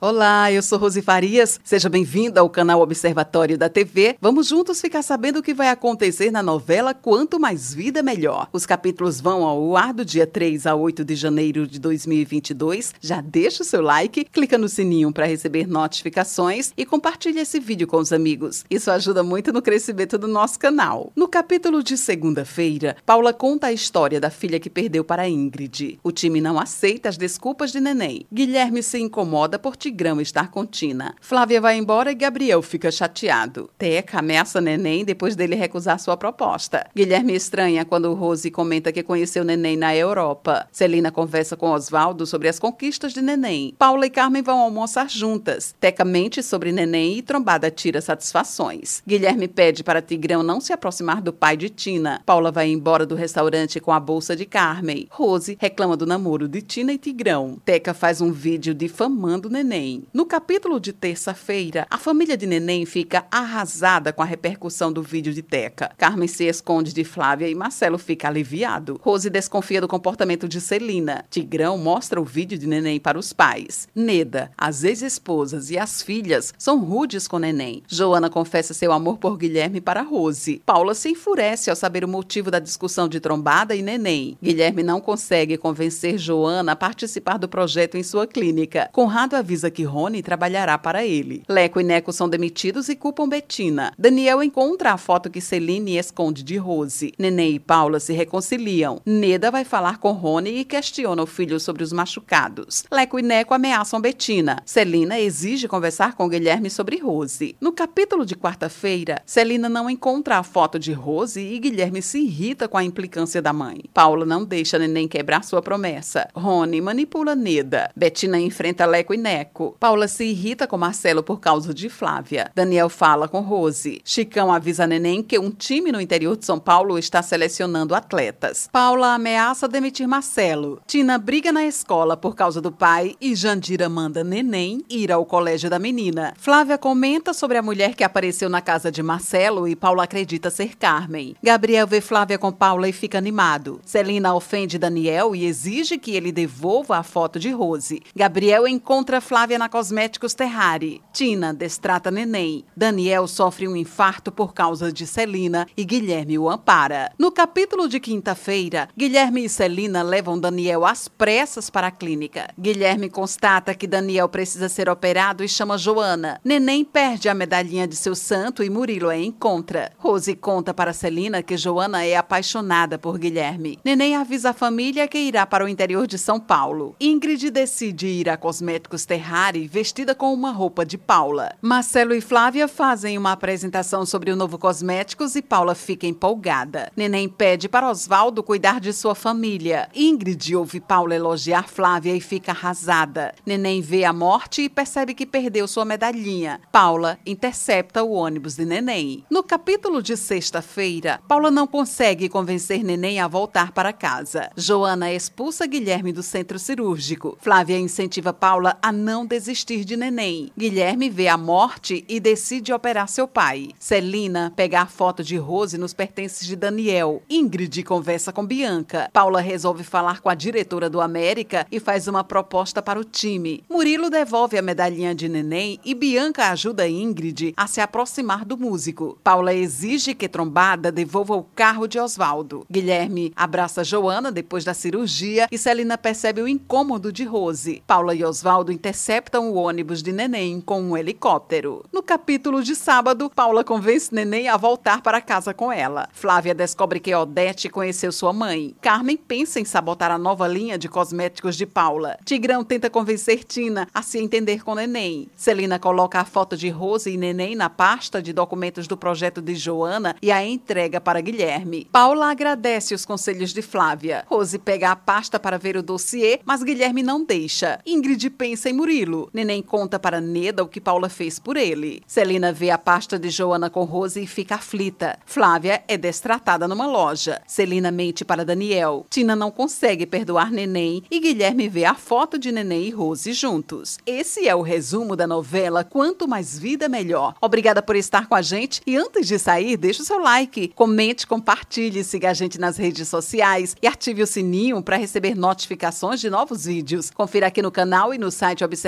Olá, eu sou Rose Farias. Seja bem-vinda ao canal Observatório da TV. Vamos juntos ficar sabendo o que vai acontecer na novela Quanto Mais Vida Melhor. Os capítulos vão ao ar do dia 3 a 8 de janeiro de 2022. Já deixa o seu like, clica no sininho para receber notificações e compartilhe esse vídeo com os amigos. Isso ajuda muito no crescimento do nosso canal. No capítulo de segunda-feira, Paula conta a história da filha que perdeu para Ingrid. O time não aceita as desculpas de neném. Guilherme se incomoda por Tigrão estar com Tina. Flávia vai embora e Gabriel fica chateado. Teca ameaça Neném depois dele recusar sua proposta. Guilherme estranha quando Rose comenta que conheceu Neném na Europa. Celina conversa com Oswaldo sobre as conquistas de Neném. Paula e Carmen vão almoçar juntas. Teca mente sobre Neném e Trombada tira satisfações. Guilherme pede para Tigrão não se aproximar do pai de Tina. Paula vai embora do restaurante com a bolsa de Carmen. Rose reclama do namoro de Tina e Tigrão. Teca faz um vídeo difamando Neném Neném. No capítulo de terça-feira, a família de Neném fica arrasada com a repercussão do vídeo de Teca. Carmen se esconde de Flávia e Marcelo fica aliviado. Rose desconfia do comportamento de Celina. Tigrão mostra o vídeo de Neném para os pais. Neda, as ex-esposas e as filhas são rudes com Neném. Joana confessa seu amor por Guilherme para Rose. Paula se enfurece ao saber o motivo da discussão de Trombada e Neném. Guilherme não consegue convencer Joana a participar do projeto em sua clínica. Conrado avisa que Rony trabalhará para ele. Leco e Neco são demitidos e culpam Betina. Daniel encontra a foto que Celine esconde de Rose. Nenê e Paula se reconciliam. Neda vai falar com Rony e questiona o filho sobre os machucados. Leco e Neco ameaçam Betina. Celina exige conversar com Guilherme sobre Rose. No capítulo de quarta-feira, Celina não encontra a foto de Rose e Guilherme se irrita com a implicância da mãe. Paula não deixa Neném quebrar sua promessa. Rony manipula Neda. Betina enfrenta Leco e Neco. Paula se irrita com Marcelo por causa de Flávia. Daniel fala com Rose. Chicão avisa Neném que um time no interior de São Paulo está selecionando atletas. Paula ameaça demitir Marcelo. Tina briga na escola por causa do pai e Jandira manda Neném ir ao colégio da menina. Flávia comenta sobre a mulher que apareceu na casa de Marcelo e Paula acredita ser Carmen. Gabriel vê Flávia com Paula e fica animado. Celina ofende Daniel e exige que ele devolva a foto de Rose. Gabriel encontra Flávia Flávia na Cosméticos Terrari. Tina destrata neném. Daniel sofre um infarto por causa de Celina e Guilherme o ampara. No capítulo de quinta-feira, Guilherme e Celina levam Daniel às pressas para a clínica. Guilherme constata que Daniel precisa ser operado e chama Joana. Neném perde a medalhinha de seu santo e Murilo a encontra. Rose conta para Celina que Joana é apaixonada por Guilherme. Neném avisa a família que irá para o interior de São Paulo. Ingrid decide ir a Cosméticos Terrari Harry vestida com uma roupa de Paula. Marcelo e Flávia fazem uma apresentação sobre o novo cosméticos e Paula fica empolgada. Neném pede para Oswaldo cuidar de sua família. Ingrid ouve Paula elogiar Flávia e fica arrasada. Neném vê a morte e percebe que perdeu sua medalhinha. Paula intercepta o ônibus de Neném. No capítulo de sexta-feira, Paula não consegue convencer Neném a voltar para casa. Joana expulsa Guilherme do centro cirúrgico. Flávia incentiva Paula a não desistir de neném. Guilherme vê a morte e decide operar seu pai. Celina pega a foto de Rose nos pertences de Daniel. Ingrid conversa com Bianca. Paula resolve falar com a diretora do América e faz uma proposta para o time. Murilo devolve a medalhinha de neném e Bianca ajuda Ingrid a se aproximar do músico. Paula exige que Trombada devolva o carro de Oswaldo. Guilherme abraça Joana depois da cirurgia e Celina percebe o incômodo de Rose. Paula e Oswaldo interceptam interceptam o ônibus de Neném com um helicóptero. No capítulo de sábado, Paula convence Neném a voltar para casa com ela. Flávia descobre que Odete conheceu sua mãe. Carmen pensa em sabotar a nova linha de cosméticos de Paula. Tigrão tenta convencer Tina a se entender com Neném. Celina coloca a foto de Rose e Neném na pasta de documentos do projeto de Joana e a entrega para Guilherme. Paula agradece os conselhos de Flávia. Rose pega a pasta para ver o dossiê, mas Guilherme não deixa. Ingrid pensa em Murilo Neném conta para Neda o que Paula fez por ele. Celina vê a pasta de Joana com Rose e fica aflita. Flávia é destratada numa loja. Celina mente para Daniel. Tina não consegue perdoar Neném e Guilherme vê a foto de Neném e Rose juntos. Esse é o resumo da novela Quanto Mais Vida Melhor. Obrigada por estar com a gente e antes de sair, deixe o seu like, comente, compartilhe, siga a gente nas redes sociais e ative o sininho para receber notificações de novos vídeos. Confira aqui no canal e no site Observe